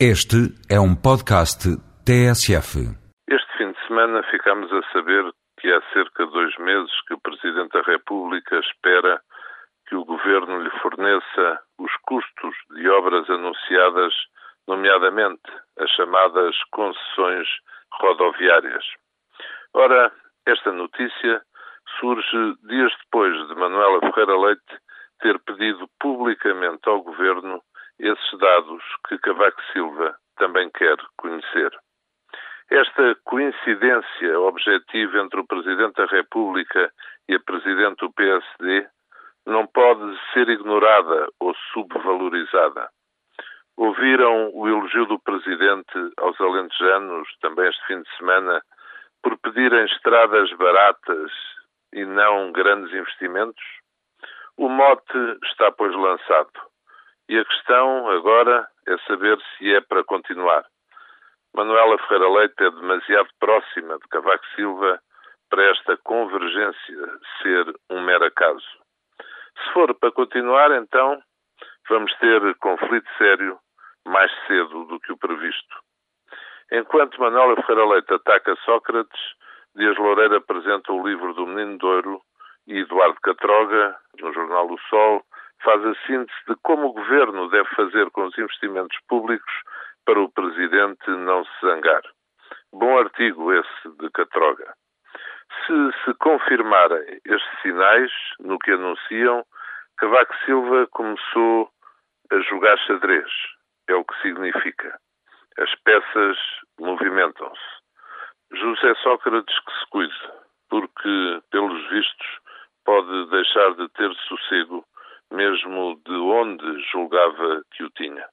Este é um podcast TSF. Este fim de semana ficamos a saber que há cerca de dois meses que o Presidente da República espera que o Governo lhe forneça os custos de obras anunciadas, nomeadamente as chamadas concessões rodoviárias. Ora, esta notícia surge dias depois de Manuela Ferreira Leite ter pedido publicamente ao Governo esses dados que Cavaco Silva também quer conhecer. Esta coincidência objetiva entre o Presidente da República e a Presidente do PSD não pode ser ignorada ou subvalorizada. Ouviram o elogio do Presidente aos alentejanos, também este fim de semana, por pedirem estradas baratas e não grandes investimentos? O mote está, pois, lançado. E a questão agora é saber se é para continuar. Manuela Ferreira Leite é demasiado próxima de Cavaco Silva para esta convergência ser um mero acaso. Se for para continuar, então vamos ter conflito sério mais cedo do que o previsto. Enquanto Manuela Ferreira Leite ataca Sócrates, Dias Loureira apresenta o livro do Menino Douro e Eduardo Catroga, no jornal O Sol, faz a síntese de como o governo deve fazer com os investimentos públicos para o presidente não se zangar. Bom artigo esse de Catroga. Se se confirmarem estes sinais no que anunciam, Cavaco Silva começou a jogar xadrez. É o que significa. As peças movimentam-se. José Sócrates que se cuide, porque, pelos vistos, pode deixar de ter sossego mesmo de onde julgava que o tinha.